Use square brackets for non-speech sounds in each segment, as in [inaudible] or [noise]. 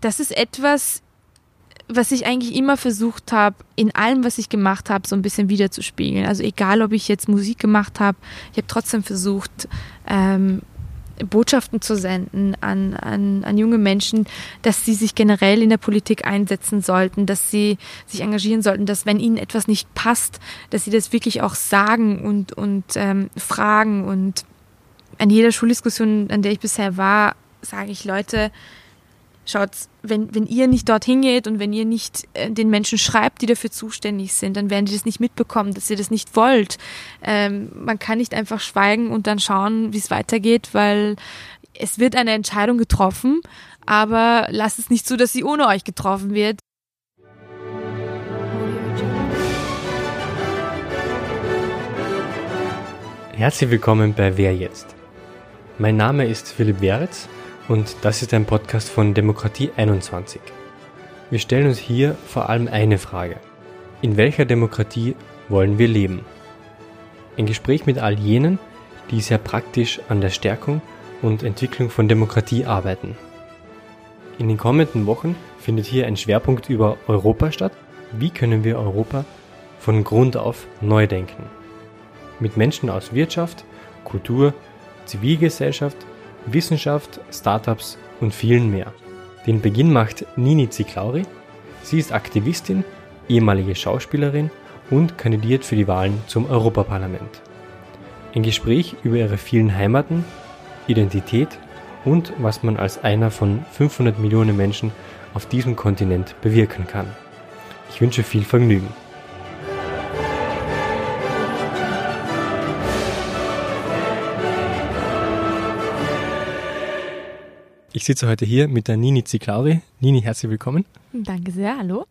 das ist etwas, was ich eigentlich immer versucht habe, in allem, was ich gemacht habe, so ein bisschen wiederzuspiegeln. Also egal, ob ich jetzt Musik gemacht habe, ich habe trotzdem versucht, ähm, Botschaften zu senden an, an, an junge Menschen, dass sie sich generell in der Politik einsetzen sollten, dass sie sich engagieren sollten, dass wenn ihnen etwas nicht passt, dass sie das wirklich auch sagen und, und ähm, fragen. Und an jeder Schuldiskussion, an der ich bisher war, sage ich Leute, schaut, wenn, wenn ihr nicht dorthin geht und wenn ihr nicht äh, den Menschen schreibt, die dafür zuständig sind, dann werden die das nicht mitbekommen, dass ihr das nicht wollt. Ähm, man kann nicht einfach schweigen und dann schauen, wie es weitergeht, weil es wird eine Entscheidung getroffen, aber lasst es nicht zu, dass sie ohne euch getroffen wird. Herzlich willkommen bei Wer jetzt? Mein Name ist Philipp Weritz und das ist ein Podcast von Demokratie 21. Wir stellen uns hier vor allem eine Frage. In welcher Demokratie wollen wir leben? Ein Gespräch mit all jenen, die sehr praktisch an der Stärkung und Entwicklung von Demokratie arbeiten. In den kommenden Wochen findet hier ein Schwerpunkt über Europa statt. Wie können wir Europa von Grund auf neu denken? Mit Menschen aus Wirtschaft, Kultur, Zivilgesellschaft Wissenschaft, Startups und vielen mehr. Den Beginn macht Nini Ziklauri. Sie ist Aktivistin, ehemalige Schauspielerin und kandidiert für die Wahlen zum Europaparlament. Ein Gespräch über ihre vielen Heimaten, Identität und was man als einer von 500 Millionen Menschen auf diesem Kontinent bewirken kann. Ich wünsche viel Vergnügen. Ich sitze heute hier mit der Nini Ziklauri. Nini, herzlich willkommen. Danke sehr, hallo.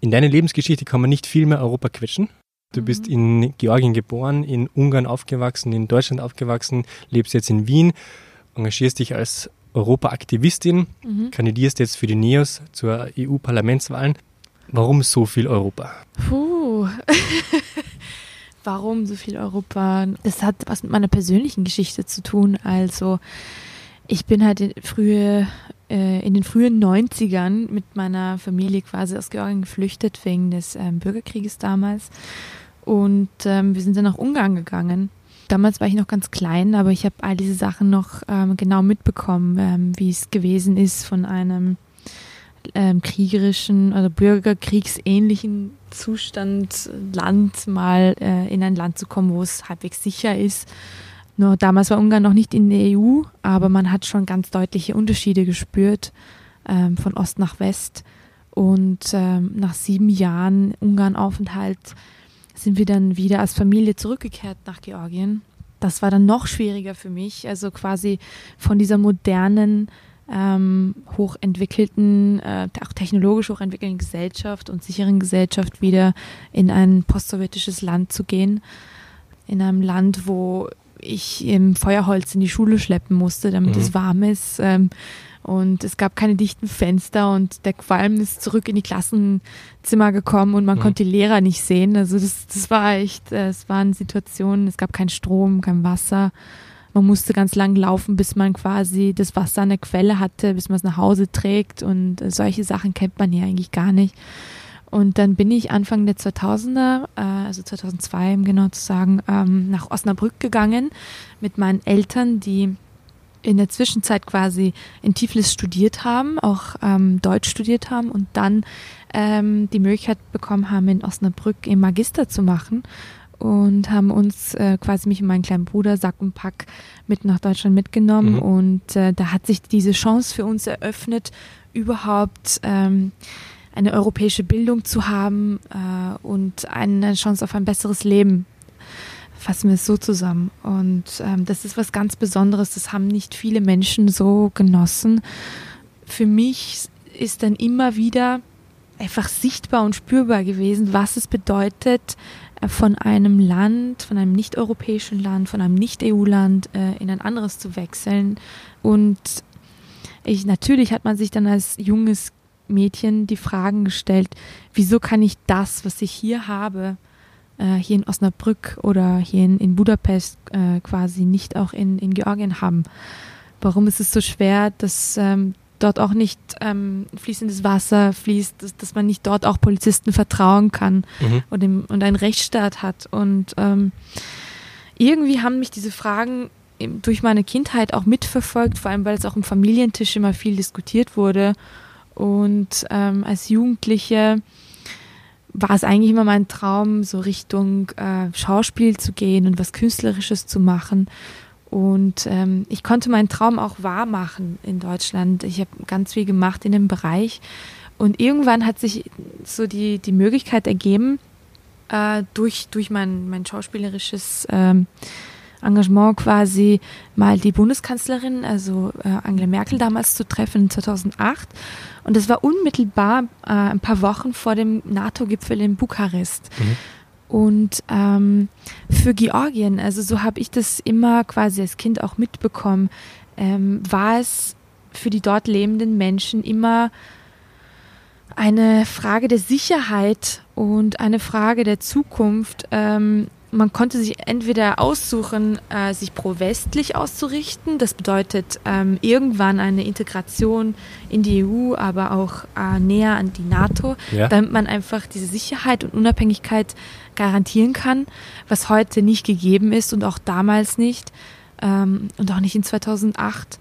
In deine Lebensgeschichte kann man nicht viel mehr Europa quetschen. Du mhm. bist in Georgien geboren, in Ungarn aufgewachsen, in Deutschland aufgewachsen, lebst jetzt in Wien, engagierst dich als Europaaktivistin, mhm. kandidierst jetzt für die NEOS zur EU-Parlamentswahlen. Warum so viel Europa? Puh. [laughs] Warum so viel Europa? Das hat was mit meiner persönlichen Geschichte zu tun. Also ich bin halt in, frühe, äh, in den frühen 90ern mit meiner Familie quasi aus Georgien geflüchtet wegen des ähm, Bürgerkrieges damals. Und ähm, wir sind dann nach Ungarn gegangen. Damals war ich noch ganz klein, aber ich habe all diese Sachen noch ähm, genau mitbekommen, ähm, wie es gewesen ist, von einem ähm, kriegerischen oder bürgerkriegsähnlichen Zustand Land mal äh, in ein Land zu kommen, wo es halbwegs sicher ist nur damals war Ungarn noch nicht in der EU, aber man hat schon ganz deutliche Unterschiede gespürt ähm, von Ost nach West. Und ähm, nach sieben Jahren Ungarn-Aufenthalt sind wir dann wieder als Familie zurückgekehrt nach Georgien. Das war dann noch schwieriger für mich, also quasi von dieser modernen, ähm, hochentwickelten, äh, auch technologisch hochentwickelten Gesellschaft und sicheren Gesellschaft wieder in ein postsowjetisches Land zu gehen. In einem Land, wo ich im Feuerholz in die Schule schleppen musste, damit mhm. es warm ist. Ähm, und es gab keine dichten Fenster und der Qualm ist zurück in die Klassenzimmer gekommen und man mhm. konnte die Lehrer nicht sehen. Also das, das war echt, äh, es waren Situationen, es gab keinen Strom, kein Wasser. Man musste ganz lang laufen, bis man quasi das Wasser an der Quelle hatte, bis man es nach Hause trägt und solche Sachen kennt man hier eigentlich gar nicht. Und dann bin ich Anfang der 2000er, äh, also 2002 um genau zu sagen, ähm, nach Osnabrück gegangen mit meinen Eltern, die in der Zwischenzeit quasi in Tiflis studiert haben, auch ähm, Deutsch studiert haben und dann ähm, die Möglichkeit bekommen haben, in Osnabrück im Magister zu machen und haben uns äh, quasi mich und meinen kleinen Bruder Sack und Pack mit nach Deutschland mitgenommen mhm. und äh, da hat sich diese Chance für uns eröffnet, überhaupt ähm, eine europäische Bildung zu haben äh, und eine Chance auf ein besseres Leben. Fassen wir es so zusammen. Und ähm, das ist was ganz Besonderes. Das haben nicht viele Menschen so genossen. Für mich ist dann immer wieder einfach sichtbar und spürbar gewesen, was es bedeutet, äh, von einem Land, von einem nicht-europäischen Land, von einem nicht-EU-Land äh, in ein anderes zu wechseln. Und ich, natürlich hat man sich dann als junges Mädchen die Fragen gestellt, wieso kann ich das, was ich hier habe, äh, hier in Osnabrück oder hier in, in Budapest äh, quasi nicht auch in, in Georgien haben? Warum ist es so schwer, das ähm, dort auch nicht ähm, fließendes Wasser fließt, dass, dass, man nicht dort auch Polizisten vertrauen kann mhm. und, im, und einen Rechtsstaat hat. Und ähm, irgendwie haben mich diese Fragen durch meine Kindheit auch mitverfolgt, vor allem weil es auch im Familientisch immer viel diskutiert wurde. Und ähm, als Jugendliche war es eigentlich immer mein Traum, so Richtung äh, Schauspiel zu gehen und was Künstlerisches zu machen. Und ähm, ich konnte meinen Traum auch wahr machen in Deutschland. Ich habe ganz viel gemacht in dem Bereich. Und irgendwann hat sich so die, die Möglichkeit ergeben, äh, durch, durch mein, mein schauspielerisches ähm, Engagement quasi mal die Bundeskanzlerin, also äh, Angela Merkel damals zu treffen 2008. Und das war unmittelbar äh, ein paar Wochen vor dem NATO-Gipfel in Bukarest. Mhm. Und ähm, für Georgien, also so habe ich das immer quasi als Kind auch mitbekommen, ähm, war es für die dort lebenden Menschen immer eine Frage der Sicherheit und eine Frage der Zukunft, ähm, man konnte sich entweder aussuchen, äh, sich pro-westlich auszurichten. Das bedeutet ähm, irgendwann eine Integration in die EU, aber auch äh, näher an die NATO, ja. damit man einfach diese Sicherheit und Unabhängigkeit garantieren kann, was heute nicht gegeben ist und auch damals nicht ähm, und auch nicht in 2008.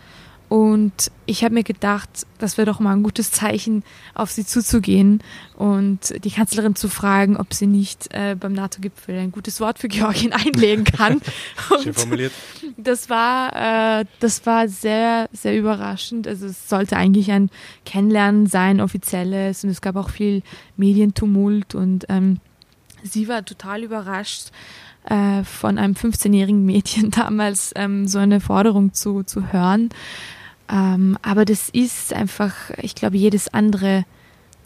Und ich habe mir gedacht, das wäre doch mal ein gutes Zeichen, auf sie zuzugehen und die Kanzlerin zu fragen, ob sie nicht äh, beim NATO-Gipfel ein gutes Wort für Georgien [laughs] einlegen kann. [laughs] Schön formuliert. Das war, äh, das war sehr, sehr überraschend. Also es sollte eigentlich ein Kennenlernen sein, offizielles, und es gab auch viel Medientumult und ähm, sie war total überrascht äh, von einem 15-jährigen Mädchen [laughs] damals ähm, so eine Forderung zu, zu hören. Ähm, aber das ist einfach, ich glaube, jedes andere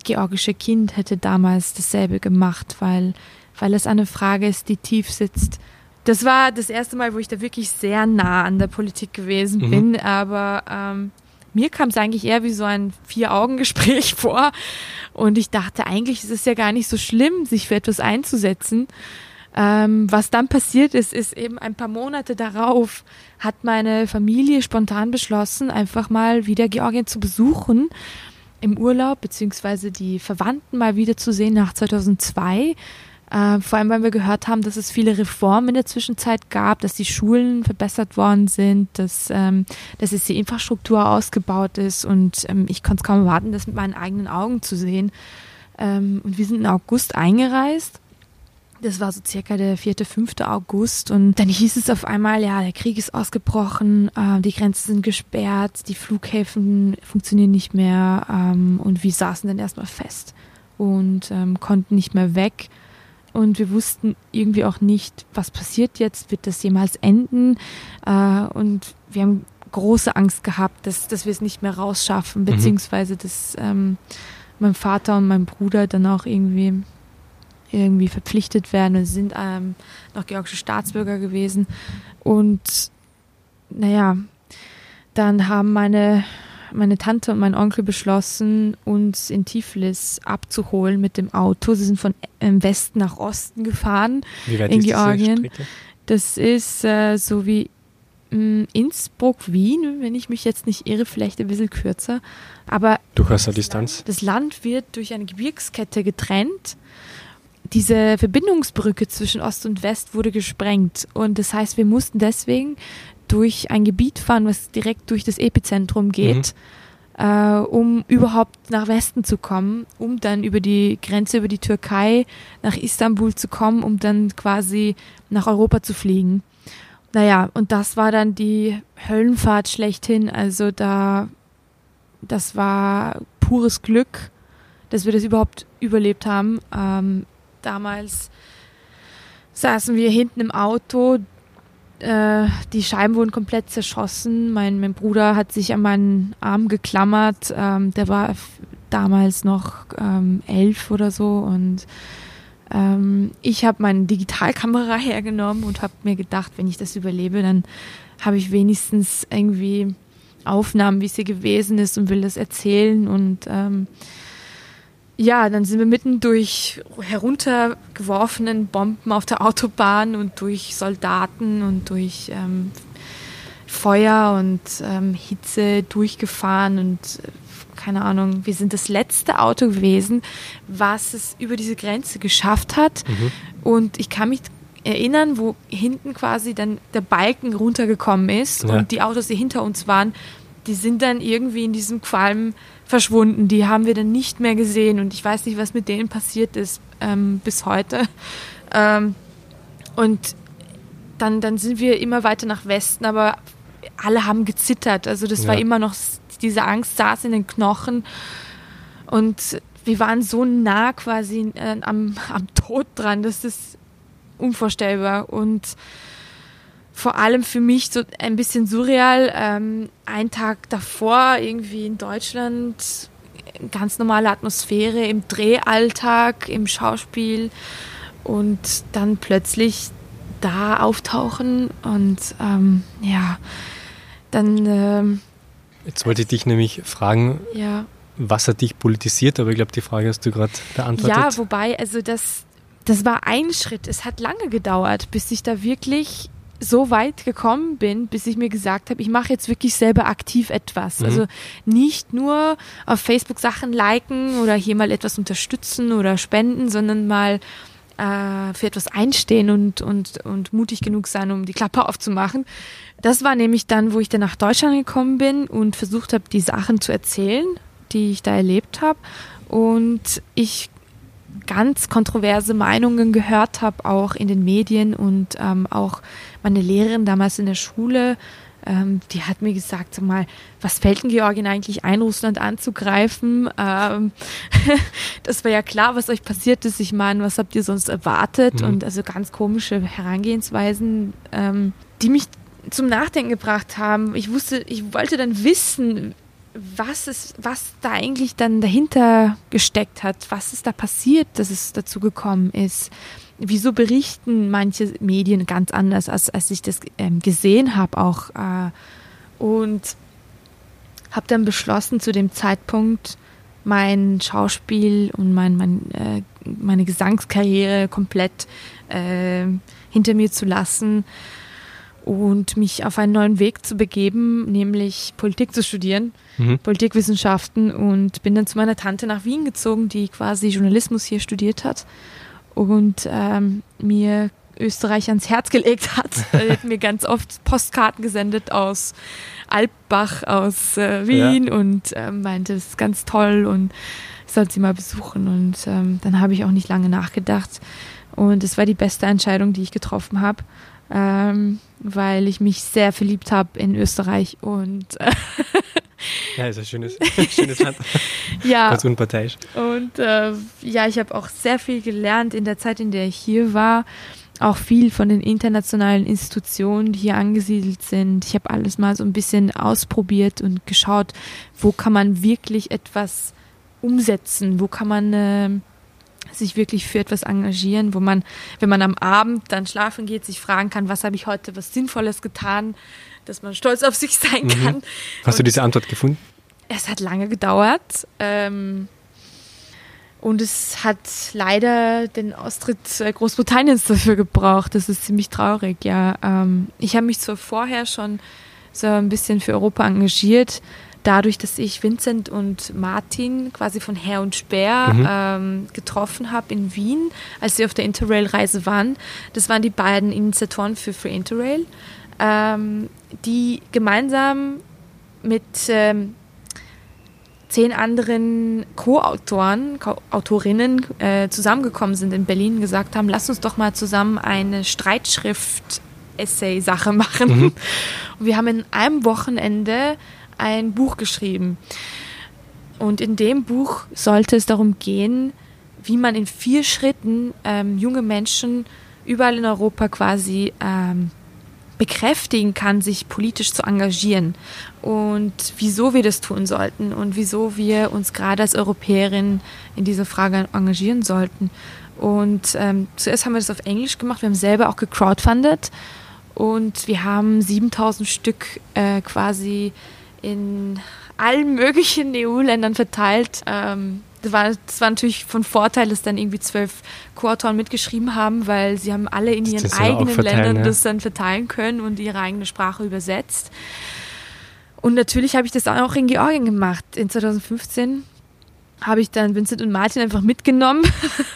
georgische Kind hätte damals dasselbe gemacht, weil, weil es eine Frage ist, die tief sitzt. Das war das erste Mal, wo ich da wirklich sehr nah an der Politik gewesen mhm. bin, aber ähm, mir kam es eigentlich eher wie so ein Vier-Augen-Gespräch [laughs] vor. Und ich dachte, eigentlich ist es ja gar nicht so schlimm, sich für etwas einzusetzen. Ähm, was dann passiert ist, ist eben ein paar Monate darauf hat meine Familie spontan beschlossen, einfach mal wieder Georgien zu besuchen im Urlaub, beziehungsweise die Verwandten mal wieder zu sehen nach 2002. Äh, vor allem, weil wir gehört haben, dass es viele Reformen in der Zwischenzeit gab, dass die Schulen verbessert worden sind, dass, ähm, dass jetzt die Infrastruktur ausgebaut ist und ähm, ich konnte es kaum erwarten, das mit meinen eigenen Augen zu sehen. Ähm, und wir sind im August eingereist das war so circa der 4., 5. August. Und dann hieß es auf einmal, ja, der Krieg ist ausgebrochen, äh, die Grenzen sind gesperrt, die Flughäfen funktionieren nicht mehr. Ähm, und wir saßen dann erstmal fest und ähm, konnten nicht mehr weg. Und wir wussten irgendwie auch nicht, was passiert jetzt, wird das jemals enden? Äh, und wir haben große Angst gehabt, dass, dass wir es nicht mehr rausschaffen, mhm. beziehungsweise dass ähm, mein Vater und mein Bruder dann auch irgendwie irgendwie verpflichtet werden und sind ähm, noch georgische Staatsbürger gewesen. Und naja, dann haben meine, meine Tante und mein Onkel beschlossen, uns in Tiflis abzuholen mit dem Auto. Sie sind von ähm, Westen nach Osten gefahren wie weit in ist Georgien. Das ist äh, so wie mm, Innsbruck, Wien, wenn ich mich jetzt nicht irre, vielleicht ein bisschen kürzer. Aber durchaus eine Distanz. das Land wird durch eine Gebirgskette getrennt diese Verbindungsbrücke zwischen Ost und West wurde gesprengt. Und das heißt, wir mussten deswegen durch ein Gebiet fahren, was direkt durch das Epizentrum geht, mhm. äh, um überhaupt nach Westen zu kommen, um dann über die Grenze, über die Türkei nach Istanbul zu kommen, um dann quasi nach Europa zu fliegen. Naja, und das war dann die Höllenfahrt schlechthin. Also da, das war pures Glück, dass wir das überhaupt überlebt haben. Ähm, Damals saßen wir hinten im Auto. Äh, die Scheiben wurden komplett zerschossen. Mein, mein Bruder hat sich an meinen Arm geklammert. Ähm, der war damals noch ähm, elf oder so. Und ähm, ich habe meine Digitalkamera [laughs] hergenommen und habe mir gedacht, wenn ich das überlebe, dann habe ich wenigstens irgendwie Aufnahmen, wie es hier gewesen ist und will das erzählen. Und ähm, ja, dann sind wir mitten durch heruntergeworfenen Bomben auf der Autobahn und durch Soldaten und durch ähm, Feuer und ähm, Hitze durchgefahren und keine Ahnung, wir sind das letzte Auto gewesen, was es über diese Grenze geschafft hat. Mhm. Und ich kann mich erinnern, wo hinten quasi dann der Balken runtergekommen ist ja. und die Autos, die hinter uns waren, die sind dann irgendwie in diesem Qualm verschwunden. Die haben wir dann nicht mehr gesehen und ich weiß nicht, was mit denen passiert ist ähm, bis heute. [laughs] Ähm, und dann, dann sind wir immer weiter nach Westen, aber alle haben gezittert. Also das ja. war immer noch, diese Angst saß in den Knochen und wir waren so nah quasi äh, am, am Tod dran, das unvorstellbar und vor allem für mich so ein bisschen surreal. Ähm, ein Tag davor irgendwie in Deutschland, ganz normale Atmosphäre im Drehalltag, im Schauspiel und dann plötzlich da auftauchen und ähm, ja, dann. Ähm, Jetzt wollte ich dich nämlich fragen, ja. was hat dich politisiert, aber ich glaube, die Frage hast du gerade beantwortet. Ja, wobei, also das, das war ein Schritt. Es hat lange gedauert, bis ich da wirklich so weit gekommen bin, bis ich mir gesagt habe, ich mache jetzt wirklich selber aktiv etwas. Mhm. Also nicht nur auf Facebook Sachen liken oder hier mal etwas unterstützen oder spenden, sondern mal äh, für etwas einstehen und, und, und mutig genug sein, um die Klappe aufzumachen. Das war nämlich dann, wo ich dann nach Deutschland gekommen bin und versucht habe, die Sachen zu erzählen, die ich da erlebt habe. Und ich ganz kontroverse Meinungen gehört habe, auch in den Medien und ähm, auch meine Lehrerin damals in der Schule, ähm, die hat mir gesagt, sag mal, was fällt denn Georgien eigentlich ein, Russland anzugreifen? Ähm, [laughs] das war ja klar, was euch passiert ist. Ich meine, was habt ihr sonst erwartet? Mhm. Und also ganz komische Herangehensweisen, ähm, die mich zum Nachdenken gebracht haben. Ich wusste, ich wollte dann wissen, was ist, was da eigentlich dann dahinter gesteckt hat, was ist da passiert, dass es dazu gekommen ist. Wieso berichten manche Medien ganz anders, als, als ich das ähm, gesehen habe auch. Äh, und habe dann beschlossen, zu dem Zeitpunkt mein Schauspiel und mein, mein, äh, meine Gesangskarriere komplett äh, hinter mir zu lassen und mich auf einen neuen Weg zu begeben, nämlich Politik zu studieren, mhm. Politikwissenschaften und bin dann zu meiner Tante nach Wien gezogen, die quasi Journalismus hier studiert hat und ähm, mir Österreich ans Herz gelegt hat. [laughs] Er hat mir ganz oft Postkarten gesendet aus Alpbach, aus äh, Wien ja. und äh, meinte, es ist ganz toll und ich sollte sie mal besuchen. Und ähm, dann habe ich auch nicht lange nachgedacht. Und es war die beste Entscheidung, die ich getroffen habe ähm, weil ich mich sehr verliebt habe in Österreich und äh, [laughs] ja, ist ein schönes, [laughs] schönes Land. ja. Ganz unparteiisch. Und äh, ja, ich habe auch sehr viel gelernt in der Zeit, in der ich hier war. Auch viel von den internationalen Institutionen, die hier angesiedelt sind. Ich habe alles mal so ein bisschen ausprobiert und geschaut, wo kann man wirklich etwas umsetzen, wo kann man äh, sich wirklich für etwas engagieren, wo man, wenn man am Abend dann schlafen geht, sich fragen kann, was habe ich heute was Sinnvolles getan, dass man stolz auf sich sein mhm. kann. Hast und du diese Antwort gefunden? Es hat lange gedauert. Ähm, und es hat leider den Austritt Großbritanniens dafür gebraucht. Das ist ziemlich traurig, ja. Ähm, ich habe mich zwar vorher schon so ein bisschen für Europa engagiert, dadurch, dass ich Vincent und Martin quasi von Herr und Speer mhm. ähm, getroffen habe in Wien, als sie auf der Interrail-Reise waren. Das waren die beiden Initiatoren für Free Interrail, ähm, die gemeinsam mit ähm, zehn anderen Co-Autoren, Co-Autorinnen äh, zusammengekommen sind in Berlin, gesagt haben, lass uns doch mal zusammen eine Streitschrift Essay-Sache [laughs] machen. Mhm. Und wir haben in einem Wochenende ein Buch geschrieben. Und in dem Buch sollte es darum gehen, wie man in vier Schritten ähm, junge Menschen überall in Europa quasi ähm, bekräftigen kann, sich politisch zu engagieren und wieso wir das tun sollten und wieso wir uns gerade als Europäerin in dieser Frage engagieren sollten. Und ähm, zuerst haben wir das auf Englisch gemacht, wir haben selber auch gecrowdfundet und wir haben 7000 Stück äh, quasi in allen möglichen [laughs] EU-Ländern verteilt. Ähm, das, war, das war natürlich von Vorteil, dass dann irgendwie zwölf Co-Autoren mitgeschrieben haben, weil sie haben alle in ihren eigenen Ländern ja. das dann verteilen können und ihre eigene Sprache übersetzt. Und natürlich habe ich das auch in Georgien gemacht. In 2015 habe ich dann Vincent und Martin einfach mitgenommen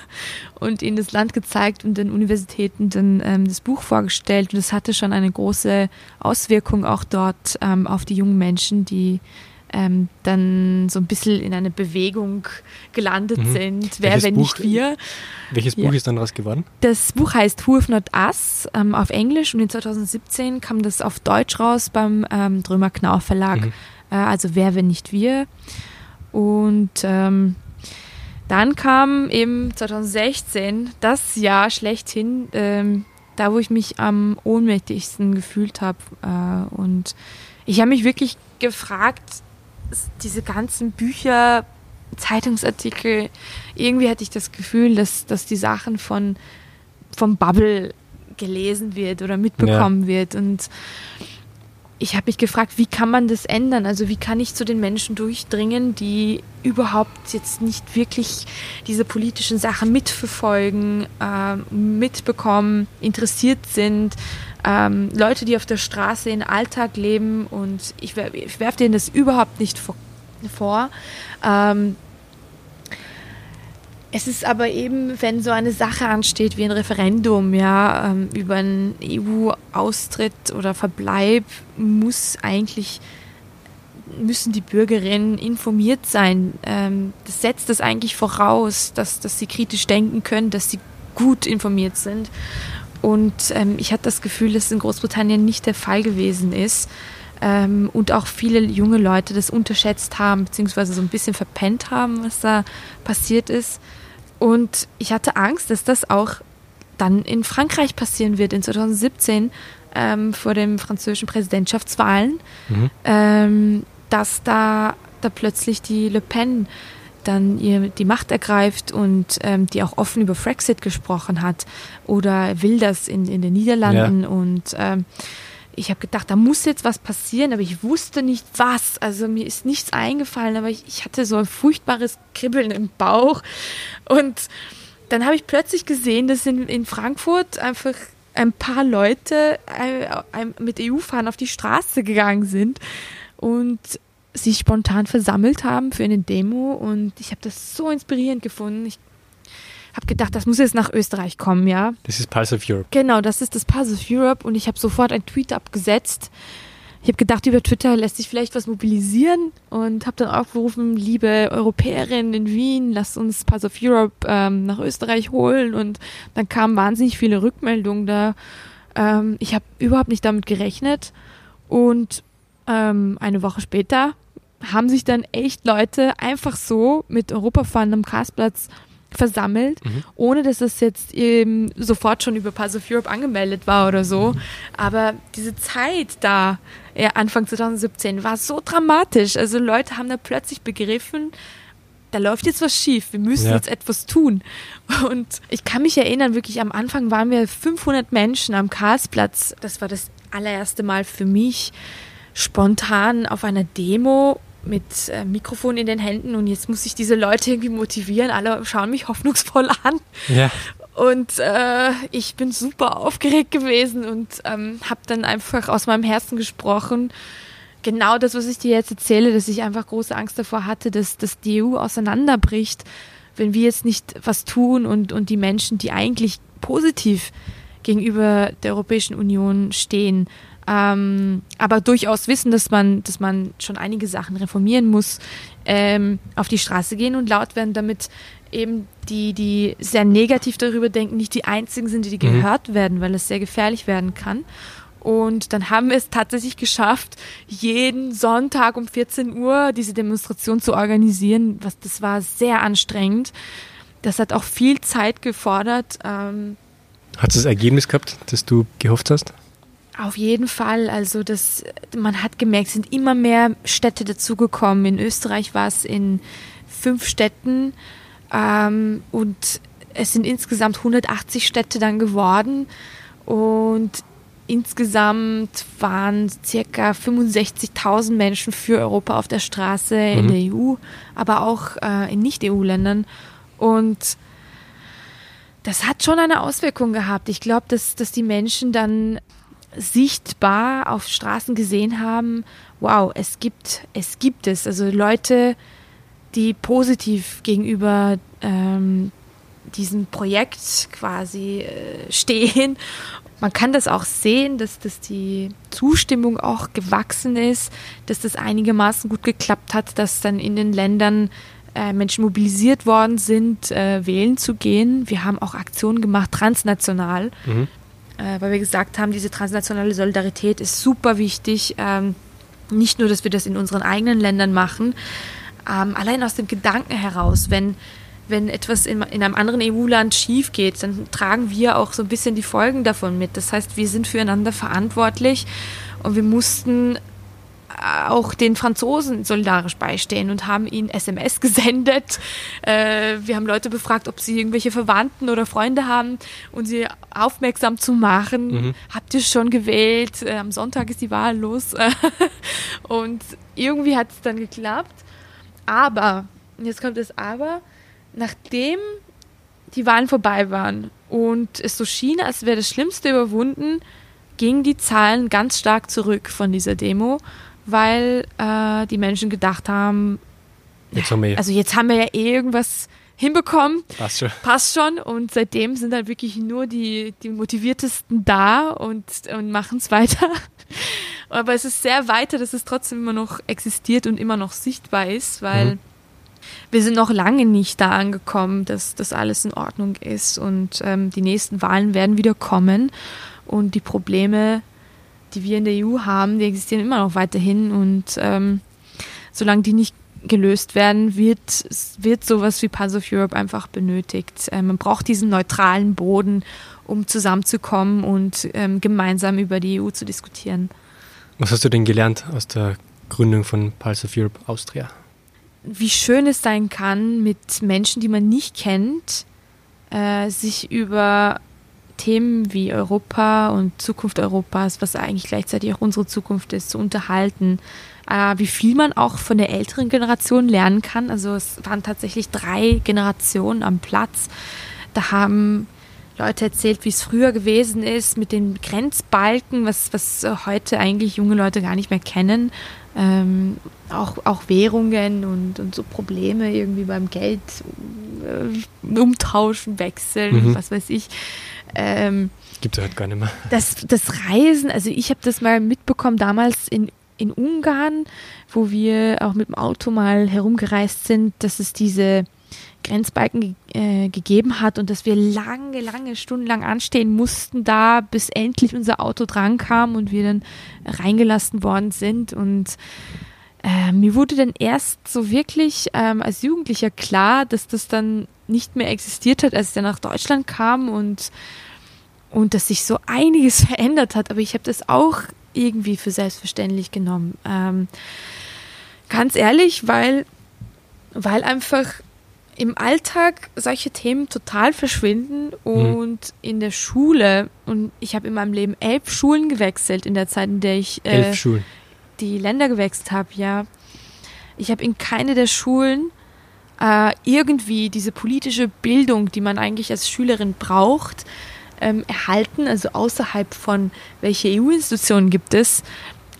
[laughs] und ihnen das Land gezeigt und den Universitäten dann ähm, das Buch vorgestellt. Und das hatte schon eine große Auswirkung auch dort ähm, auf die jungen Menschen, die ähm, dann so ein bisschen in eine Bewegung gelandet mhm. sind. Wer, welches wenn Buch, nicht wir? Welches Buch ja. ist dann daraus geworden? Das Buch heißt Who If Not Us ähm, auf Englisch und in 2017 kam das auf Deutsch raus beim ähm, Drömer Knau Verlag. Mhm. Äh, also Wer, wenn nicht wir? Und ähm, dann kam eben 2016 das Jahr schlechthin, ähm, da wo ich mich am ohnmächtigsten gefühlt habe. Äh, und ich habe mich wirklich gefragt, diese ganzen Bücher, Zeitungsartikel, irgendwie hatte ich das Gefühl, dass, dass die Sachen von vom Bubble gelesen wird oder mitbekommen ja. wird. Und ich habe mich gefragt, wie kann man das ändern? Also wie kann ich zu den Menschen durchdringen, die überhaupt jetzt nicht wirklich diese politischen Sachen mitverfolgen, äh, mitbekommen, interessiert sind, ähm, Leute, die auf der Straße in Alltag leben und ich, ich werfe denen das überhaupt nicht vor. vor. Ähm, es ist aber eben, wenn so eine Sache ansteht wie ein Referendum, ja, ähm, über einen EU-Austritt oder Verbleib, muss eigentlich müssen die Bürgerinnen informiert sein. Ähm, das setzt das eigentlich voraus, dass, dass sie kritisch denken können, dass sie gut informiert sind. Und ähm, ich hatte das Gefühl, dass in Großbritannien nicht der Fall gewesen ist. Und auch viele junge Leute das unterschätzt haben, beziehungsweise so ein bisschen verpennt haben, was da passiert ist. Und ich hatte Angst, dass das auch dann in Frankreich passieren wird, in 2017, ähm, vor den französischen Präsidentschaftswahlen, mhm. ähm, dass da, da plötzlich die Le Pen dann ihr die Macht ergreift und ähm, die auch offen über Brexit gesprochen hat oder will das in, in den Niederlanden ja. und ähm, ich habe gedacht, da muss jetzt was passieren, aber ich wusste nicht was. Also mir ist nichts eingefallen, aber ich, ich hatte so ein furchtbares Kribbeln im Bauch. Und dann habe ich plötzlich gesehen, dass in, in Frankfurt einfach ein paar Leute äh, mit EU-Fahren auf die Straße gegangen sind und sich spontan versammelt haben für eine Demo. Und ich habe das so inspirierend gefunden. Ich habe gedacht, das muss jetzt nach Österreich kommen, ja. Das ist Pulse of Europe. Genau, das ist das Pulse of Europe und ich habe sofort einen Tweet abgesetzt. Ich habe gedacht, über Twitter lässt sich vielleicht was mobilisieren und habe dann aufgerufen, liebe Europäerinnen in Wien, lasst uns Pulse of Europe ähm, nach Österreich holen und dann kamen wahnsinnig viele Rückmeldungen da. Ähm, ich habe überhaupt nicht damit gerechnet und ähm, eine Woche später haben sich dann echt Leute einfach so mit Europafahren am Karlsplatz versammelt, mhm. ohne dass es jetzt eben sofort schon über Pass of Europe angemeldet war oder so. Mhm. Aber diese Zeit da, ja, Anfang 2017, war so dramatisch. Also Leute haben da plötzlich begriffen, da läuft jetzt was schief, wir müssen ja. jetzt etwas tun. Und ich kann mich erinnern, wirklich am Anfang waren wir 500 Menschen am Karlsplatz. Das war das allererste Mal für mich spontan auf einer Demo mit äh, Mikrofon in den Händen und jetzt muss ich diese Leute irgendwie motivieren. Alle schauen mich hoffnungsvoll an. Ja. Und äh, ich bin super aufgeregt gewesen und ähm, habe dann einfach aus meinem Herzen gesprochen. Genau das, was ich dir jetzt erzähle, dass ich einfach große Angst davor hatte, dass, dass die EU auseinanderbricht, wenn wir jetzt nicht was tun und, und die Menschen, die eigentlich positiv gegenüber der Europäischen Union stehen, ähm, aber durchaus wissen, dass man, dass man schon einige Sachen reformieren muss, ähm, auf die Straße gehen und laut werden, damit eben die, die sehr negativ darüber denken, nicht die einzigen sind, die, die mhm. gehört werden, weil es sehr gefährlich werden kann. Und dann haben wir es tatsächlich geschafft, jeden Sonntag um 14 Uhr diese Demonstration zu organisieren. Was, das war sehr anstrengend. Das hat auch viel Zeit gefordert. Ähm, hat es das Ergebnis gehabt, das du gehofft hast? Auf jeden Fall. Also das, man hat gemerkt, es sind immer mehr Städte dazugekommen. In Österreich war es in fünf Städten ähm, und es sind insgesamt 180 Städte dann geworden und insgesamt waren circa 65.000 Menschen für Europa auf der Straße mhm. in der EU, aber auch äh, in Nicht-EU-Ländern und das hat schon eine Auswirkung gehabt. Ich glaube, dass, dass die Menschen dann sichtbar auf Straßen gesehen haben, wow, es gibt, es gibt es. Also Leute, die positiv gegenüber ähm, diesem Projekt quasi äh, stehen. Man kann das auch sehen, dass, dass die Zustimmung auch gewachsen ist, dass das einigermaßen gut geklappt hat, dass dann in den Ländern äh, Menschen mobilisiert worden sind, äh, wählen zu gehen. Wir haben auch Aktionen gemacht, transnational, mhm. Äh, weil wir gesagt haben, diese transnationale Solidarität ist super wichtig. Ähm, nicht nur, dass wir das in unseren eigenen Ländern machen, ähm, allein aus dem Gedanken heraus, wenn, wenn etwas in, in einem anderen EU-Land schief geht, dann tragen wir auch so ein bisschen die Folgen davon mit. Das heißt, wir sind füreinander verantwortlich und wir mussten auch den Franzosen solidarisch beistehen und haben ihnen SMS [laughs] gesendet. Äh, wir haben Leute befragt, ob sie irgendwelche Verwandten oder Freunde haben und sie aufmerksam zu machen. Mhm. Habt ihr schon gewählt? Äh, am Sonntag ist die Wahl los. [laughs] und irgendwie hat es dann geklappt. Aber, jetzt kommt das Aber, nachdem die Wahlen vorbei waren und es so schien, als wäre das Schlimmste überwunden, gingen die Zahlen ganz stark zurück von dieser Demo weil äh, die Menschen gedacht haben, jetzt haben wir also jetzt haben wir ja eh irgendwas hinbekommen. Passt schon. Passt schon. Und seitdem sind dann wirklich nur die, die motiviertesten da und, und machen es [laughs] weiter. Aber es ist sehr weiter, dass es trotzdem immer noch existiert und immer noch sichtbar ist, weil mhm. wir sind noch lange nicht da angekommen, dass das alles in Ordnung ist. Und ähm, die nächsten Wahlen werden wieder kommen und die Probleme die wir in der EU haben, die existieren immer noch weiterhin und ähm, solange die nicht gelöst werden, wird, wird sowas wie Pulse of Europe einfach benötigt. Ähm, man braucht diesen neutralen Boden, um zusammenzukommen und ähm, gemeinsam über die EU zu diskutieren. Was hast du denn gelernt aus der Gründung von Pulse of Europe Austria? Wie schön es sein kann, mit Menschen, die man nicht kennt, äh, sich über Themen wie Europa und Zukunft Europas, was eigentlich gleichzeitig auch unsere Zukunft ist, zu unterhalten. Äh, wie viel man auch von der älteren Generation lernen kann. Also es waren tatsächlich drei Generationen am Platz. Da haben Leute erzählt, wie es früher gewesen ist mit den Grenzbalken, was, was heute eigentlich junge Leute gar nicht mehr kennen. Ähm, auch, auch Währungen und, und so Probleme irgendwie beim Geld äh, umtauschen, wechseln, mhm. was weiß ich. Ähm, Gibt es halt gar nicht mehr. Das, das Reisen, also ich habe das mal mitbekommen damals in, in Ungarn, wo wir auch mit dem Auto mal herumgereist sind, dass es diese Grenzbalken äh, gegeben hat und dass wir lange, lange Stunden lang anstehen mussten da, bis endlich unser Auto drankam und wir dann reingelassen worden sind. Und äh, mir wurde dann erst so wirklich ähm, als Jugendlicher klar, dass das dann nicht mehr existiert hat, als ich dann nach Deutschland kam und, und dass sich so einiges [laughs] verändert hat. Aber ich habe das auch irgendwie für selbstverständlich genommen. Ähm, ganz ehrlich, weil, weil einfach im Alltag solche Themen total verschwinden und mhm. in der Schule, und ich habe in meinem Leben elf Schulen gewechselt in der Zeit, in der ich äh, die Länder gewechselt habe, ja. Ich habe in keine der Schulen äh, irgendwie diese politische Bildung, die man eigentlich als Schülerin braucht, ähm, erhalten, also außerhalb von welche EU-Institutionen gibt es.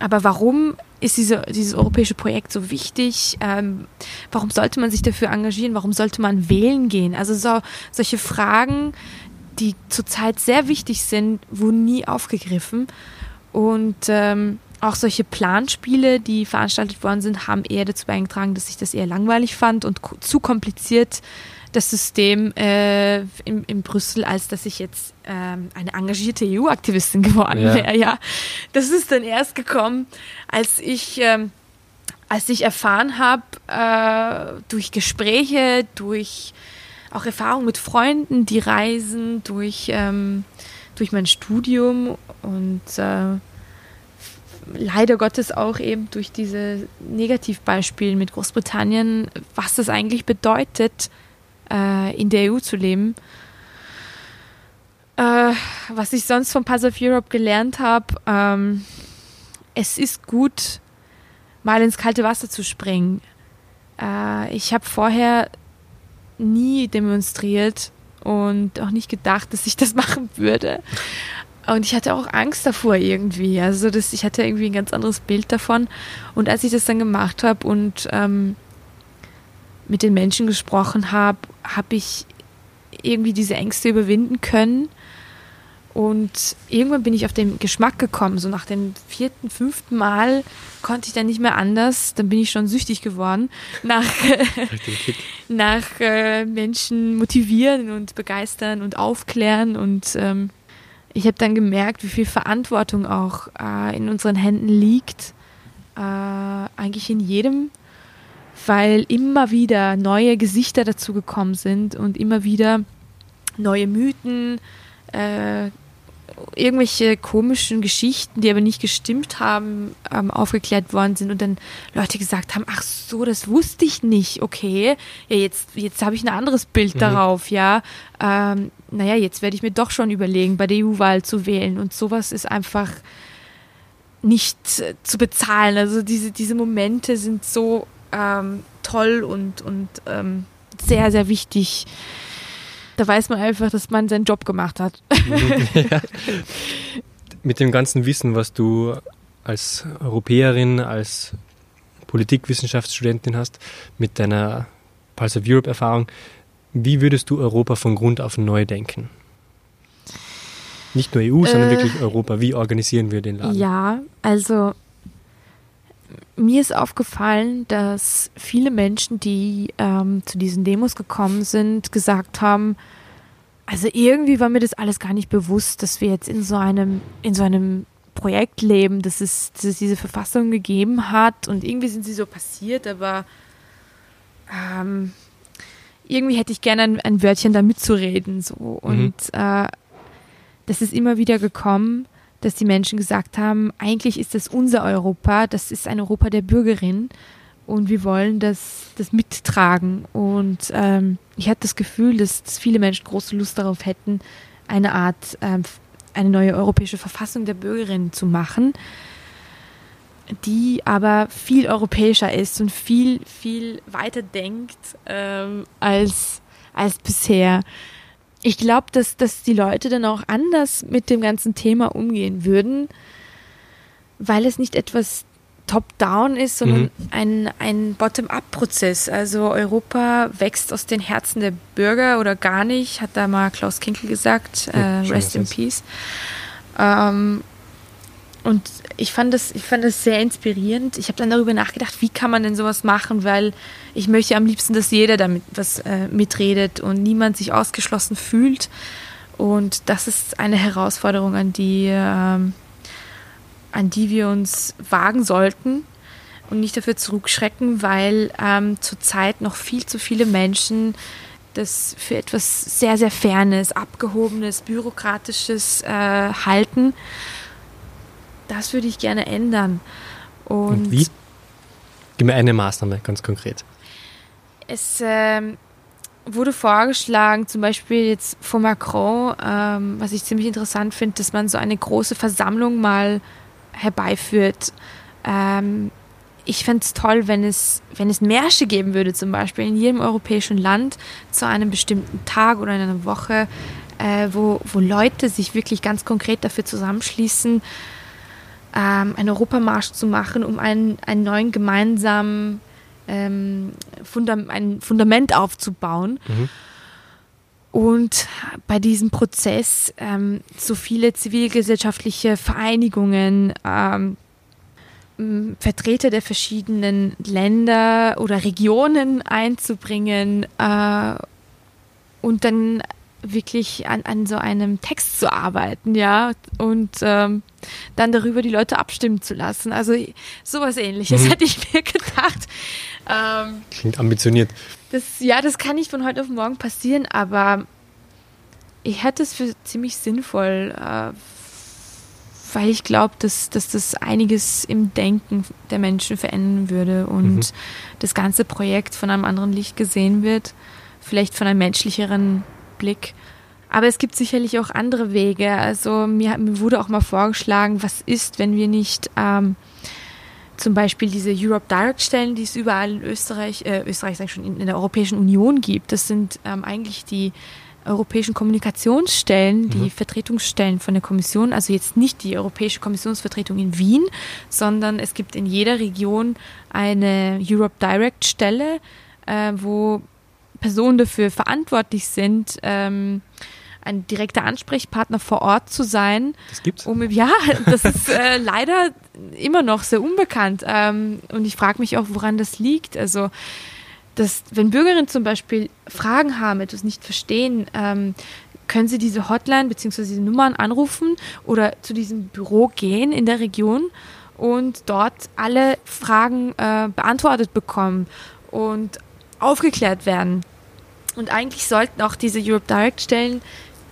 Aber warum ist diese, dieses europäische Projekt so wichtig? Ähm, warum sollte man sich dafür engagieren? Warum sollte man wählen gehen? Also so, solche Fragen, die zurzeit sehr wichtig sind, wurden nie aufgegriffen. Und ähm, auch solche Planspiele, die veranstaltet worden sind, haben eher dazu beigetragen, dass ich das eher langweilig fand und zu kompliziert das System äh, in, in Brüssel, als dass ich jetzt ähm, eine engagierte EU-Aktivistin geworden ja. wäre. Ja, das ist dann erst gekommen, als ich ähm, als ich erfahren habe äh, durch Gespräche, durch auch Erfahrung mit Freunden, die reisen, durch ähm, durch mein Studium und äh, leider Gottes auch eben durch diese Negativbeispiele mit Großbritannien, was das eigentlich bedeutet, äh, in der EU zu leben. Äh, was ich sonst von Pass of Europe gelernt habe, ähm, es ist gut, mal ins kalte Wasser zu springen. Äh, ich habe vorher nie demonstriert und auch nicht gedacht, dass ich das [laughs] machen würde. Und ich hatte auch Angst davor irgendwie. Also das, ich hatte irgendwie ein ganz anderes Bild davon. Und als ich das dann gemacht habe und ähm, mit den Menschen gesprochen habe, habe ich irgendwie diese Ängste überwinden können. Und irgendwann bin ich auf den Geschmack gekommen. So nach dem vierten, fünften Mal konnte ich dann nicht mehr anders. Dann bin ich schon süchtig geworden nach, [laughs] nach äh, Menschen motivieren und begeistern und aufklären. Und ähm, ich habe dann gemerkt, wie viel Verantwortung auch äh, in unseren Händen liegt. Äh, eigentlich in jedem weil immer wieder neue Gesichter dazugekommen sind und immer wieder neue Mythen, äh, irgendwelche komischen Geschichten, die aber nicht gestimmt haben, ähm, aufgeklärt worden sind und dann Leute gesagt haben, ach so, das wusste ich nicht, okay, ja, jetzt, jetzt habe ich ein anderes Bild mhm. darauf, ja, ähm, naja, jetzt werde ich mir doch schon überlegen, bei der EU-Wahl zu wählen und sowas ist einfach nicht äh, zu bezahlen. Also diese, diese Momente sind so ähm, toll und, und ähm, sehr, sehr wichtig. Da weiß man einfach, dass man seinen Job gemacht hat. [laughs] ja. Mit dem ganzen Wissen, was du als Europäerin, als Politikwissenschaftsstudentin hast, mit deiner Pulse of Europe-Erfahrung, wie würdest du Europa von Grund auf neu denken? Nicht nur EU, sondern äh, wirklich Europa. Wie organisieren wir den Laden? Ja, also mir ist aufgefallen, dass viele Menschen, die ähm, zu diesen Demos gekommen sind, gesagt haben, also irgendwie war mir das alles gar nicht bewusst, dass wir jetzt in so einem, in so einem Projekt leben, dass es, dass es diese Verfassung gegeben hat und irgendwie sind sie so passiert, aber ähm, irgendwie hätte ich gerne ein, ein Wörtchen da mitzureden. So. Und mhm. äh, das ist immer wieder gekommen dass die Menschen gesagt haben, eigentlich ist das unser Europa, das ist ein Europa der Bürgerin und wir wollen das, das mittragen. Und ähm, ich hatte das Gefühl, dass, dass, viele Menschen große Lust darauf hätten, eine Art, ähm, eine neue europäische Verfassung der Bürgerin zu machen, die aber viel europäischer ist und viel, viel weiter denkt ähm, als, als bisher ich glaube, dass, dass die Leute dann auch anders mit dem ganzen Thema umgehen würden, weil es nicht etwas top-down ist, sondern mhm. ein, ein Bottom-up-Prozess. Also Europa wächst aus den Herzen der Bürger oder gar nicht, hat da mal Klaus Kinkel gesagt, äh, Rest in Peace. Ähm, und ich fand das, ich fand das sehr inspirierend. Ich habe dann darüber nachgedacht, wie kann man denn sowas machen, weil ich möchte am liebsten, dass jeder damit was äh, mitredet und niemand sich ausgeschlossen fühlt. Und das ist eine Herausforderung, an die, ähm, an die wir uns wagen sollten und nicht dafür zurückschrecken, weil ähm, zurzeit noch viel zu viele Menschen das für etwas sehr, sehr Fernes, Abgehobenes, Bürokratisches äh, halten das würde ich gerne ändern. Und, Und wie? Gib mir eine Maßnahme, ganz konkret. Es ähm, wurde vorgeschlagen, zum Beispiel jetzt von Macron, ähm, was ich ziemlich interessant finde, dass man so eine große Versammlung mal herbeiführt. Ähm, ich fände es toll, wenn es, wenn es Märsche geben würde, zum Beispiel in jedem europäischen Land zu einem bestimmten Tag oder in einer Woche, äh, wo, wo Leute sich wirklich ganz konkret dafür zusammenschließen, ähm, einen Europamarsch zu machen, um einen, einen neuen gemeinsamen ähm, Fundam ein Fundament aufzubauen. Mhm. Und bei diesem Prozess ähm, so viele zivilgesellschaftliche Vereinigungen, ähm, Vertreter der verschiedenen Länder oder Regionen einzubringen äh, und dann wirklich an, an so einem Text zu arbeiten, ja, und ähm, dann darüber die Leute abstimmen zu lassen. Also sowas ähnliches mhm. hätte ich mir [laughs] gedacht. Ähm, Klingt ambitioniert. Das, ja, das kann nicht von heute auf morgen passieren, aber ich hätte es für ziemlich sinnvoll, äh, weil ich glaube, dass, dass das einiges im Denken der Menschen verändern würde und mhm. das ganze Projekt von einem anderen Licht gesehen wird, vielleicht von einem menschlicheren Blick. Aber es gibt sicherlich auch andere Wege. Also mir, mir wurde auch mal vorgeschlagen, was ist, wenn wir nicht ähm, zum Beispiel diese Europe Direct Stellen, die es überall in Österreich, äh, Österreich sag ich schon, in, in, der Europäischen Union gibt. Das sind ähm, eigentlich die europäischen Kommunikationsstellen, die mhm. Vertretungsstellen von der Kommission, also jetzt nicht die Europäische Kommissionsvertretung in Wien, sondern es gibt in jeder Region eine Europe Direct Stelle, äh, wo Personen dafür verantwortlich sind, ähm, ein direkter Ansprechpartner vor Ort zu sein. Das gibt's? Um, ja, das ist äh, [laughs] leider immer noch sehr unbekannt. Ähm, und ich frage mich auch, woran das liegt. Also, dass, wenn Bürgerinnen zum Beispiel Fragen haben, etwas nicht verstehen, ähm, können sie diese Hotline bzw. diese Nummern anrufen oder zu diesem Büro gehen in der Region und dort alle Fragen äh, beantwortet bekommen und aufgeklärt werden. Und eigentlich sollten auch diese Europe Direct Stellen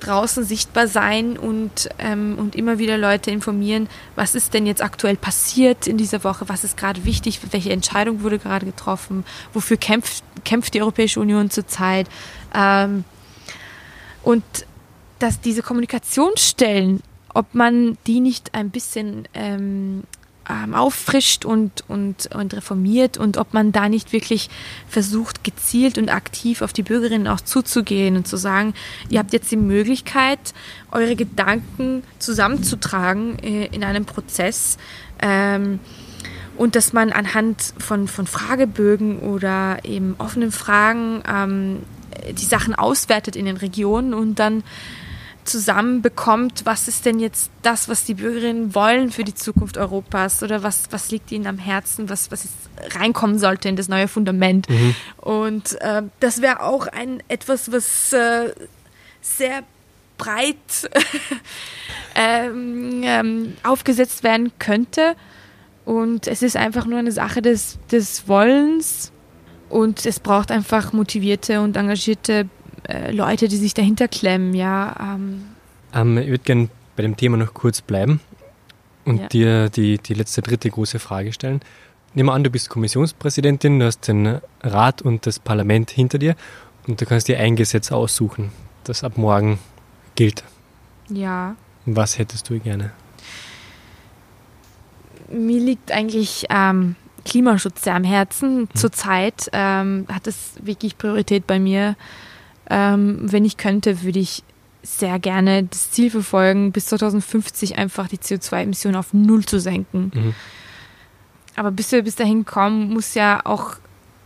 draußen sichtbar sein und, ähm, und immer wieder Leute informieren, was ist denn jetzt aktuell passiert in dieser Woche, was ist gerade wichtig, welche Entscheidung wurde gerade getroffen, wofür kämpft, kämpft die Europäische Union zurzeit. Ähm, und dass diese Kommunikationsstellen, ob man die nicht ein bisschen ähm, ähm, auffrischt und, und, und reformiert und ob man da nicht wirklich versucht, gezielt und aktiv auf die Bürgerinnen auch zuzugehen und zu sagen, ihr habt jetzt die Möglichkeit, eure Gedanken zusammenzutragen äh, in einem Prozess. Ähm, und dass man anhand von, von Fragebögen oder eben offenen Fragen ähm, die Sachen auswertet in den Regionen und dann zusammenbekommt, was ist denn jetzt das, was die Bürgerinnen wollen für die Zukunft Europas oder was, was liegt ihnen am Herzen, was, was jetzt reinkommen sollte in das neue Fundament. Mhm. Und äh, das wäre auch ein etwas, was äh, sehr breit [laughs] ähm, ähm, aufgesetzt werden könnte. Und es ist einfach nur eine Sache des, des Wollens und es braucht einfach motivierte und engagierte äh, Leute, die sich dahinter klemmen, ja. Ähm. Ähm, ich würde gerne bei dem Thema noch kurz bleiben und ja. dir die, die letzte, dritte große Frage stellen. Nehmen wir an, du bist Kommissionspräsidentin, du hast den Rat und das Parlament hinter dir und du kannst dir ein Gesetz aussuchen, das ab morgen gilt. Ja. Was hättest du gerne? Mir liegt eigentlich ähm, Klimaschutz sehr am Herzen. Hm. Zurzeit ähm, hat es wirklich Priorität bei mir. Ähm, wenn ich könnte, würde ich sehr gerne das Ziel verfolgen, bis 2050 einfach die CO2-Emissionen auf Null zu senken. Mhm. Aber bis wir bis dahin kommen, muss ja auch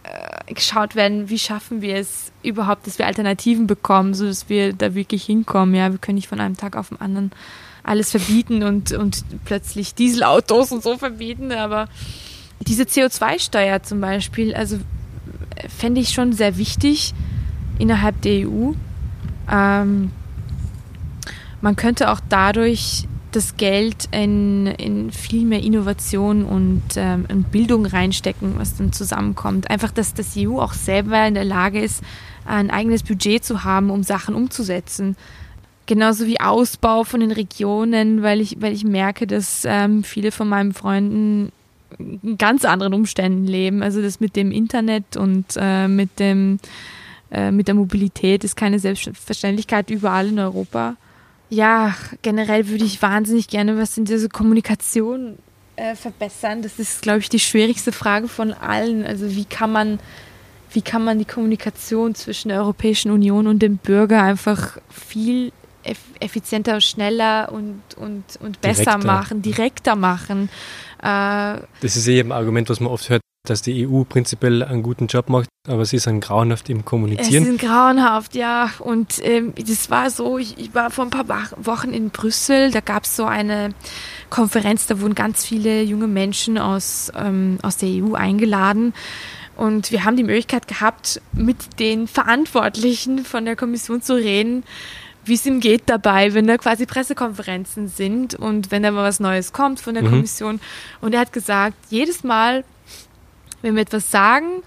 äh, geschaut werden, wie schaffen wir es überhaupt, dass wir Alternativen bekommen, sodass wir da wirklich hinkommen. Ja, wir können nicht von einem Tag auf den anderen alles verbieten und, und plötzlich Dieselautos und so verbieten, aber diese CO2-Steuer zum Beispiel, also äh, fände ich schon sehr wichtig, innerhalb der EU. Ähm, man könnte auch dadurch das Geld in, in viel mehr Innovation und ähm, in Bildung reinstecken, was dann zusammenkommt. Einfach, dass das EU auch selber in der Lage ist, ein eigenes Budget zu haben, um Sachen umzusetzen. Genauso wie Ausbau von den Regionen, weil ich, weil ich merke, dass ähm, viele von meinen Freunden in ganz anderen Umständen leben. Also das mit dem Internet und äh, mit dem äh, mit der Mobilität ist keine Selbstverständlichkeit überall in Europa. Ja, generell würde ich wahnsinnig gerne was in dieser Kommunikation äh, verbessern. Das ist, glaube ich, die schwierigste Frage von allen. Also wie kann man, wie kann man die Kommunikation zwischen der Europäischen Union und dem Bürger einfach viel effizienter, schneller und, und, und besser direkter. machen, direkter machen. Äh, das ist eben ein Argument, was man oft hört, dass die EU prinzipiell einen guten Job macht, aber sie sind grauenhaft im Kommunizieren. Sie sind grauenhaft, ja. Und ähm, das war so, ich, ich, war vor ein paar Wochen in Brüssel, da gab es so eine Konferenz, da wurden ganz viele junge Menschen aus, ähm, aus der EU eingeladen. Und wir haben die Möglichkeit gehabt, mit den Verantwortlichen von der Kommission zu reden, wie es ihm geht dabei, wenn da quasi Pressekonferenzen sind und wenn da mal was Neues kommt von der mhm. Kommission. Und er hat gesagt, jedes Mal, wenn wir etwas sagen,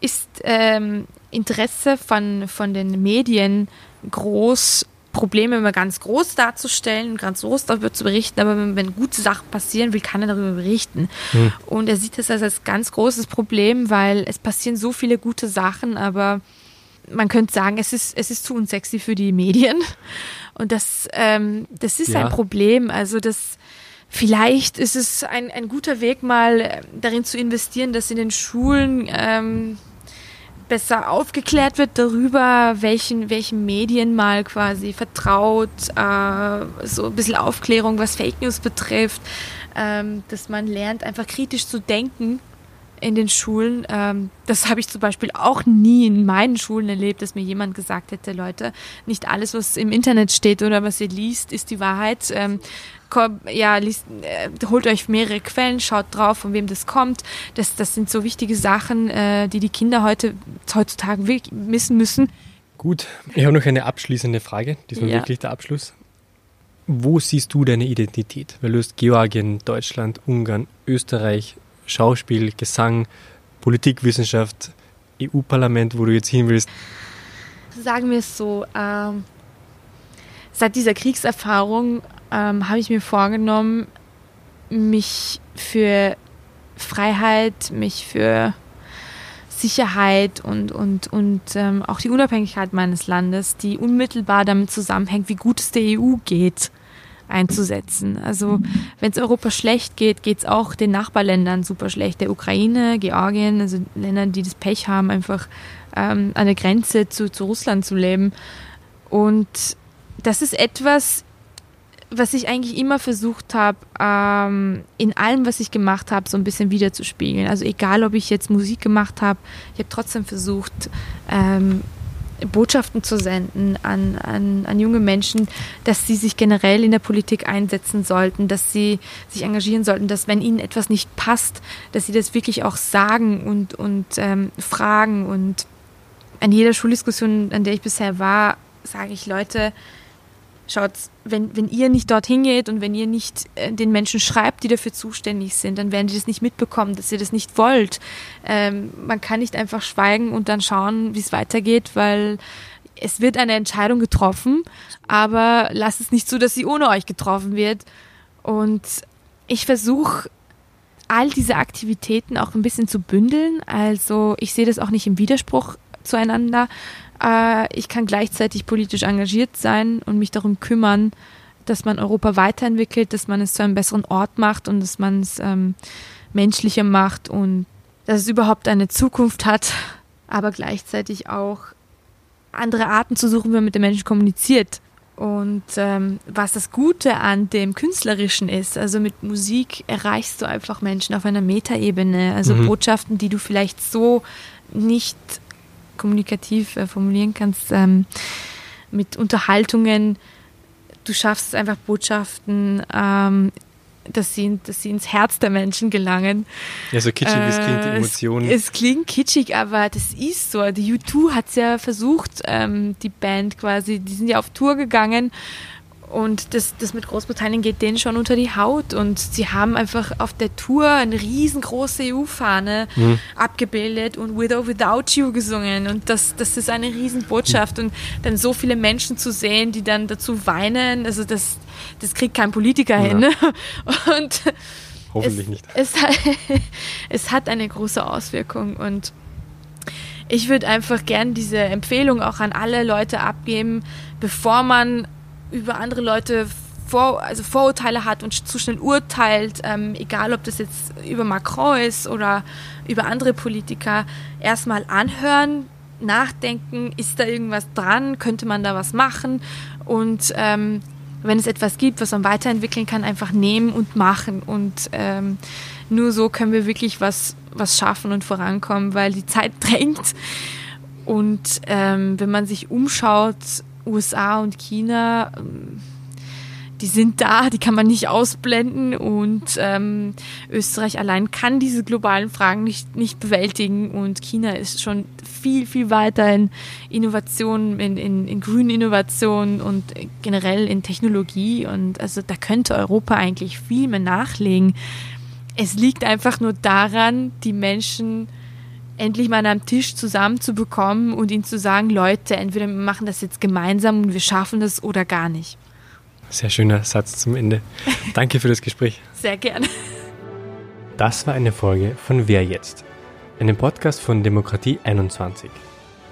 ist ähm, Interesse von, von den Medien groß, Probleme immer ganz groß darzustellen, ganz groß darüber zu berichten, aber wenn, wenn gute Sachen passieren, will keiner darüber berichten. Hm. Und er sieht das als, als ganz großes Problem, weil es passieren so viele gute Sachen, aber man könnte sagen, es ist, es ist zu unsexy für die Medien. Und das, ähm, das ist ja. ein Problem. Also das Vielleicht ist es ein, ein guter Weg, mal äh, darin zu investieren, dass in den Schulen ähm, besser aufgeklärt wird darüber, welchen, welchen Medien mal quasi vertraut, äh, so ein bisschen Aufklärung, was Fake News betrifft, ähm, dass man lernt, einfach kritisch zu denken in den Schulen. Ähm, das habe ich zum Beispiel auch nie in meinen Schulen erlebt, dass mir jemand gesagt hätte, Leute, nicht alles, was im Internet steht oder was ihr liest, ist die Wahrheit. Ähm, ja, liest, äh, holt euch mehrere Quellen, schaut drauf, von wem das kommt. Das, das sind so wichtige Sachen, äh, die die Kinder heute, heutzutage wissen müssen. Gut, ich habe noch eine abschließende Frage, diesmal ja. wirklich der Abschluss. Wo siehst du deine Identität? Weil du hast Georgien, Deutschland, Ungarn, Österreich, Schauspiel, Gesang, Politikwissenschaft, EU-Parlament, wo du jetzt hin willst? Sagen wir es so, ähm, seit dieser Kriegserfahrung ähm, habe ich mir vorgenommen, mich für Freiheit, mich für Sicherheit und, und, und ähm, auch die Unabhängigkeit meines Landes, die unmittelbar damit zusammenhängt, wie gut es der EU geht, einzusetzen. Also wenn es Europa schlecht geht, geht es auch den Nachbarländern super schlecht. Der Ukraine, Georgien, also Ländern, die das Pech haben, einfach ähm, an der Grenze zu, zu Russland zu leben. Und das ist etwas, was ich eigentlich immer versucht habe, ähm, in allem, was ich gemacht habe, so ein bisschen wiederzuspiegeln. Also egal, ob ich jetzt Musik gemacht habe, ich habe trotzdem versucht, ähm, Botschaften zu senden an, an, an junge Menschen, dass sie sich generell in der Politik einsetzen sollten, dass sie sich engagieren sollten, dass wenn ihnen etwas nicht passt, dass sie das wirklich auch sagen und, und ähm, fragen. Und an jeder Schuldiskussion, an der ich bisher war, sage ich Leute, schaut, wenn, wenn ihr nicht dorthin geht und wenn ihr nicht äh, den Menschen schreibt, die dafür zuständig sind, dann werden die das nicht mitbekommen, dass ihr das nicht wollt. Ähm, man kann nicht einfach schweigen und dann schauen, wie es weitergeht, weil es wird eine Entscheidung getroffen, aber lasst es nicht zu, dass sie ohne euch getroffen wird. Und ich versuche all diese Aktivitäten auch ein bisschen zu bündeln. Also ich sehe das auch nicht im Widerspruch zueinander, äh, ich kann gleichzeitig politisch engagiert sein und mich darum kümmern, dass man Europa weiterentwickelt, dass man es zu einem besseren Ort macht und dass man es ähm, menschlicher macht und dass es überhaupt eine Zukunft hat, aber gleichzeitig auch andere Arten zu suchen, wie man mit den Menschen kommuniziert. Und ähm, was das Gute an dem Künstlerischen ist, also mit Musik erreichst du einfach Menschen auf einer Metaebene, also mhm. Botschaften, die du vielleicht so nicht kommunikativ äh, formulieren kannst, ähm, mit Unterhaltungen. Du schaffst es einfach Botschaften, ähm, dass sie, dass sie ins Herz der Menschen gelangen. Ja, so kitschig, äh, es klingt, die Emotionen. Es, es, klingt kitschig, aber das ist so. Die U2 hat es ja versucht, ähm, die Band quasi, die sind ja auf Tour gegangen und das, das mit Großbritannien geht denen schon unter die Haut. Und sie haben einfach auf der Tour eine riesengroße EU-Fahne mhm. abgebildet und With or Without You gesungen. Und das, das ist eine Riesenbotschaft. Und dann so viele Menschen zu sehen, die dann dazu weinen, also das, das kriegt kein Politiker ja. hin. [laughs] Und Hoffentlich es, nicht. Es, [laughs] es hat eine große Auswirkung. Und ich würde einfach gern diese Empfehlung auch an alle Leute abgeben, bevor man über andere Leute vor, also Vorurteile hat und zu schnell urteilt, ähm, egal ob das jetzt über Macron ist oder über andere Politiker, erstmal anhören, nachdenken, ist da irgendwas dran, könnte man da was machen? Und ähm, wenn es etwas gibt, was man weiterentwickeln kann, einfach nehmen und machen. Und ähm, nur so können wir wirklich was, was schaffen und vorankommen, weil die Zeit [laughs] drängt. Und ähm, wenn man sich umschaut, USA und China, ähm, die sind da, die kann man nicht ausblenden und ähm, Österreich allein kann diese globalen Fragen nicht, nicht bewältigen und China ist schon viel, viel weiter in Innovationen, in, in, in grünen Innovationen und generell in Technologie und also da könnte Europa eigentlich viel mehr nachlegen. Es liegt einfach nur daran, die Menschen endlich mal an einem Tisch zusammenzubekommen und ihnen zu sagen, Leute, entweder wir machen das jetzt gemeinsam und wir schaffen das oder gar nicht. Sehr schöner Satz zum Ende. [laughs] Danke für das Gespräch. Sehr gerne. Das war eine Folge von Wer jetzt? Einem Podcast von Demokratie 21.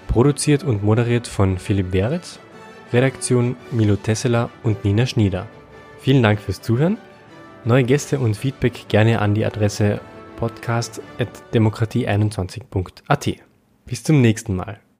Produziert und moderiert von Philipp Beretz, Redaktion Milo Tesseler und Nina Schnieder. Vielen Dank fürs Zuhören. Neue Gäste und Feedback gerne an die Adresse podcast.demokratie21.at. Bis zum nächsten Mal.